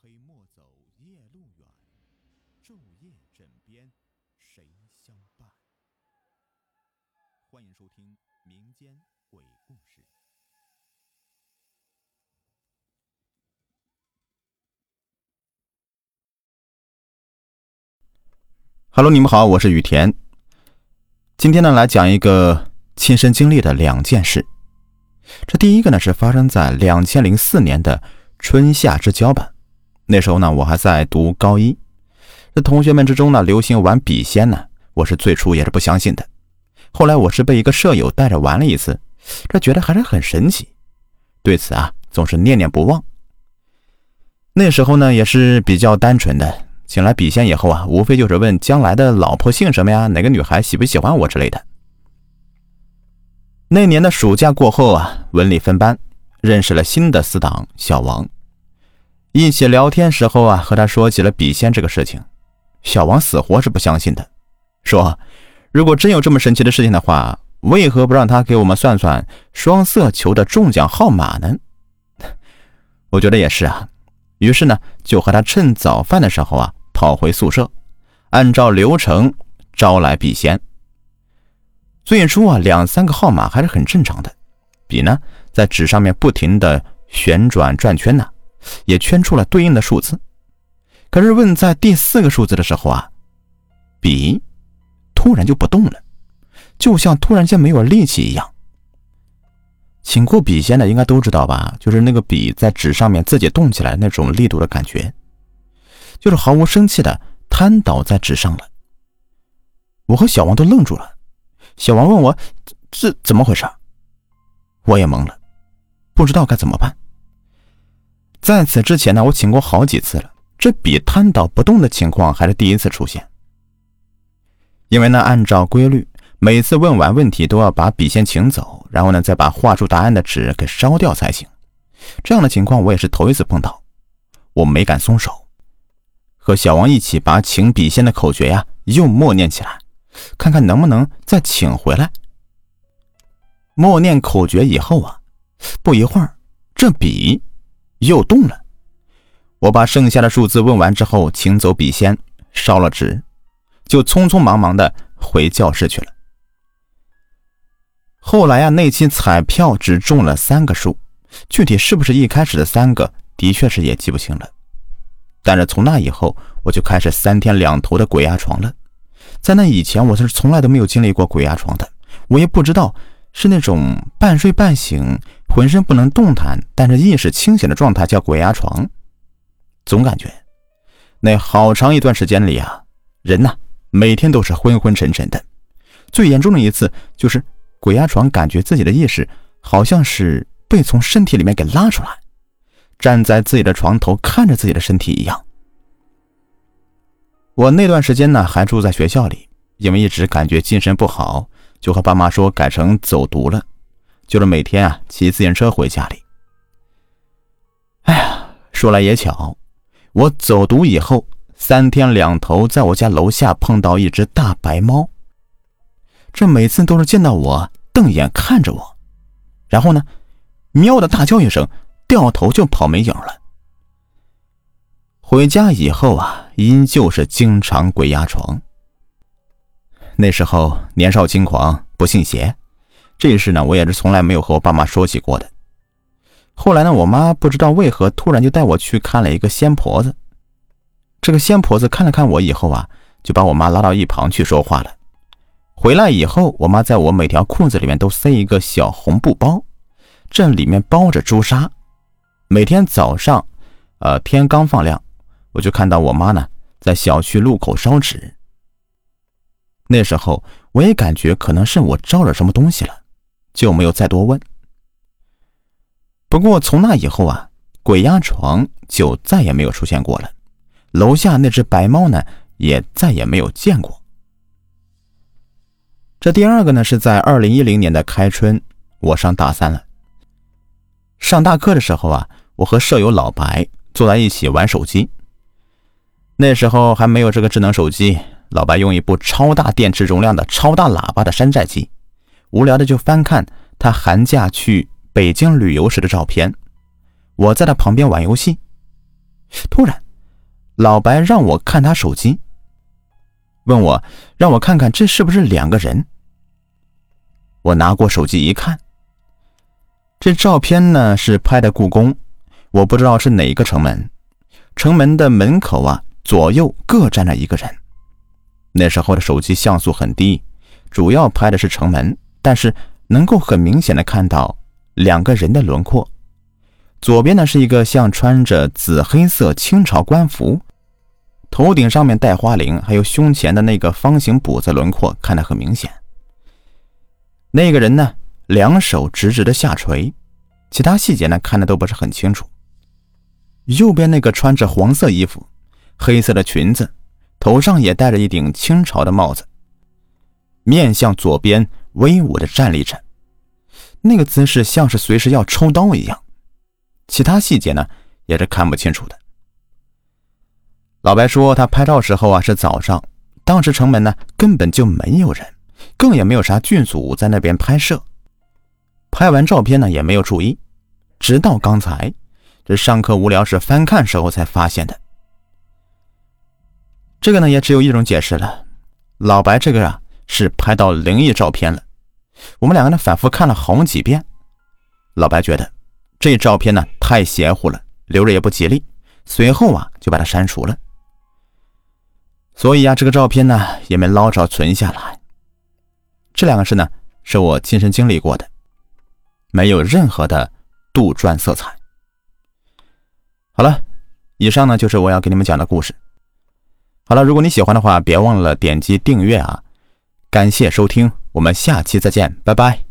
黑莫走夜路远，昼夜枕边谁相伴？欢迎收听民间鬼故事。Hello，你们好，我是雨田。今天呢，来讲一个亲身经历的两件事。这第一个呢，是发生在两千零四年的春夏之交吧。那时候呢，我还在读高一。这同学们之中呢，流行玩笔仙呢，我是最初也是不相信的。后来我是被一个舍友带着玩了一次，这觉得还是很神奇，对此啊，总是念念不忘。那时候呢，也是比较单纯的，请来笔仙以后啊，无非就是问将来的老婆姓什么呀，哪个女孩喜不喜欢我之类的。那年的暑假过后啊，文理分班，认识了新的死党小王。一起聊天时候啊，和他说起了笔仙这个事情，小王死活是不相信的，说如果真有这么神奇的事情的话，为何不让他给我们算算双色球的中奖号码呢？我觉得也是啊，于是呢，就和他趁早饭的时候啊，跑回宿舍，按照流程招来笔仙。最初啊，两三个号码还是很正常的，笔呢在纸上面不停的旋转转圈呢。也圈出了对应的数字，可是问在第四个数字的时候啊，笔突然就不动了，就像突然间没有力气一样。请过笔仙的应该都知道吧？就是那个笔在纸上面自己动起来那种力度的感觉，就是毫无生气的瘫倒在纸上了。我和小王都愣住了，小王问我这怎么回事，我也懵了，不知道该怎么办。在此之前呢，我请过好几次了，这笔瘫倒不动的情况还是第一次出现。因为呢，按照规律，每次问完问题都要把笔先请走，然后呢，再把画出答案的纸给烧掉才行。这样的情况我也是头一次碰到，我没敢松手，和小王一起把请笔仙的口诀呀又默念起来，看看能不能再请回来。默念口诀以后啊，不一会儿，这笔。又动了，我把剩下的数字问完之后，请走笔仙，烧了纸，就匆匆忙忙的回教室去了。后来啊，那期彩票只中了三个数，具体是不是一开始的三个，的确是也记不清了。但是从那以后，我就开始三天两头的鬼压床了。在那以前，我是从来都没有经历过鬼压床的，我也不知道。是那种半睡半醒、浑身不能动弹，但是意识清醒的状态，叫鬼压床。总感觉那好长一段时间里啊，人呐每天都是昏昏沉沉的。最严重的一次就是鬼压床，感觉自己的意识好像是被从身体里面给拉出来，站在自己的床头看着自己的身体一样。我那段时间呢还住在学校里，因为一直感觉精神不好。就和爸妈说改成走读了，就是每天啊骑自行车回家里。哎呀，说来也巧，我走读以后三天两头在我家楼下碰到一只大白猫，这每次都是见到我瞪眼看着我，然后呢，喵的大叫一声，掉头就跑没影了。回家以后啊，依旧是经常鬼压床。那时候年少轻狂，不信邪，这事呢我也是从来没有和我爸妈说起过的。后来呢，我妈不知道为何突然就带我去看了一个仙婆子。这个仙婆子看了看我以后啊，就把我妈拉到一旁去说话了。回来以后，我妈在我每条裤子里面都塞一个小红布包，这里面包着朱砂。每天早上，呃，天刚放亮，我就看到我妈呢在小区路口烧纸。那时候我也感觉可能是我招惹什么东西了，就没有再多问。不过从那以后啊，鬼压床就再也没有出现过了。楼下那只白猫呢，也再也没有见过。这第二个呢，是在二零一零年的开春，我上大三了。上大课的时候啊，我和舍友老白坐在一起玩手机。那时候还没有这个智能手机。老白用一部超大电池容量的超大喇叭的山寨机，无聊的就翻看他寒假去北京旅游时的照片。我在他旁边玩游戏，突然，老白让我看他手机，问我让我看看这是不是两个人。我拿过手机一看，这照片呢是拍的故宫，我不知道是哪一个城门，城门的门口啊左右各站着一个人。那时候的手机像素很低，主要拍的是城门，但是能够很明显的看到两个人的轮廓。左边呢是一个像穿着紫黑色清朝官服，头顶上面戴花翎，还有胸前的那个方形补子轮廓看得很明显。那个人呢，两手直直的下垂，其他细节呢看的都不是很清楚。右边那个穿着黄色衣服、黑色的裙子，头上也戴着一顶清朝的帽子，面向左边威武的站立着，那个姿势像是随时要抽刀一样。其他细节呢，也是看不清楚的。老白说，他拍照时候啊是早上，当时城门呢根本就没有人，更也没有啥剧组在那边拍摄。拍完照片呢也没有注意，直到刚才这上课无聊时翻看时候才发现的。这个呢也只有一种解释了，老白这个啊是拍到灵异照片了。我们两个呢反复看了好几遍，老白觉得。这照片呢太邪乎了，留着也不吉利。随后啊就把它删除了。所以啊这个照片呢也没捞着存下来。这两个事呢是我亲身经历过的，没有任何的杜撰色彩。好了，以上呢就是我要给你们讲的故事。好了，如果你喜欢的话，别忘了点击订阅啊！感谢收听，我们下期再见，拜拜。